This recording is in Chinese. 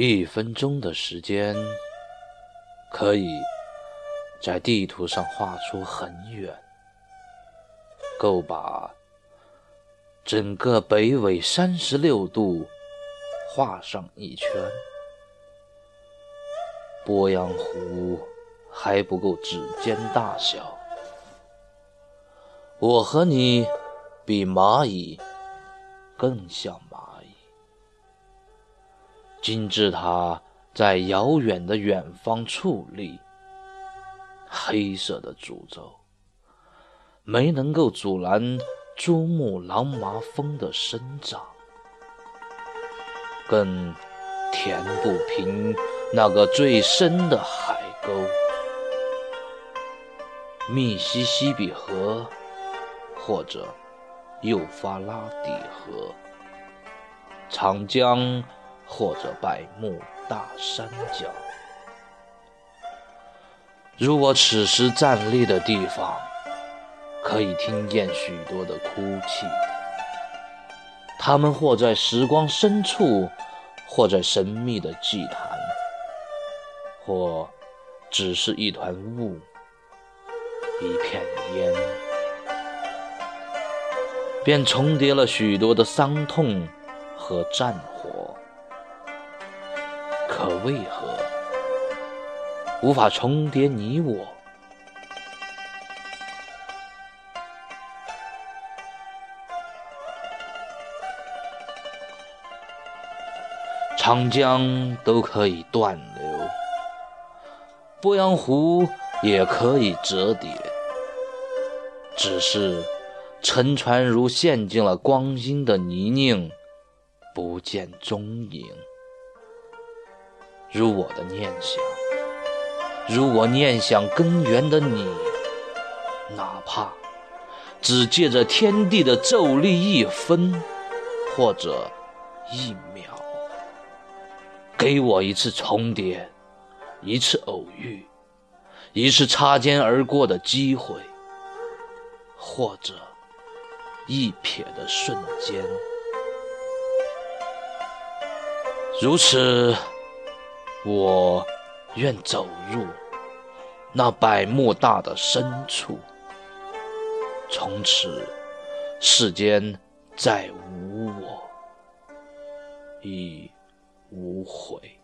一分钟的时间，可以在地图上画出很远，够把整个北纬三十六度画上一圈。鄱阳湖还不够指尖大小，我和你比蚂蚁更像。金字塔在遥远的远方矗立，黑色的诅咒没能够阻拦珠穆朗玛峰的生长，更填不平那个最深的海沟——密西西比河，或者幼发拉底河、长江。或者百慕大三角。如果此时站立的地方，可以听见许多的哭泣，他们或在时光深处，或在神秘的祭坛，或只是一团雾，一片烟，便重叠了许多的伤痛和战火。可为何无法重叠你我？长江都可以断流，鄱阳湖也可以折叠，只是沉船如陷进了光阴的泥泞，不见踪影。如我的念想，如我念想根源的你，哪怕只借着天地的咒力一分或者一秒，给我一次重叠，一次偶遇，一次擦肩而过的机会，或者一瞥的瞬间，如此。我愿走入那百慕大的深处，从此世间再无我，亦无悔。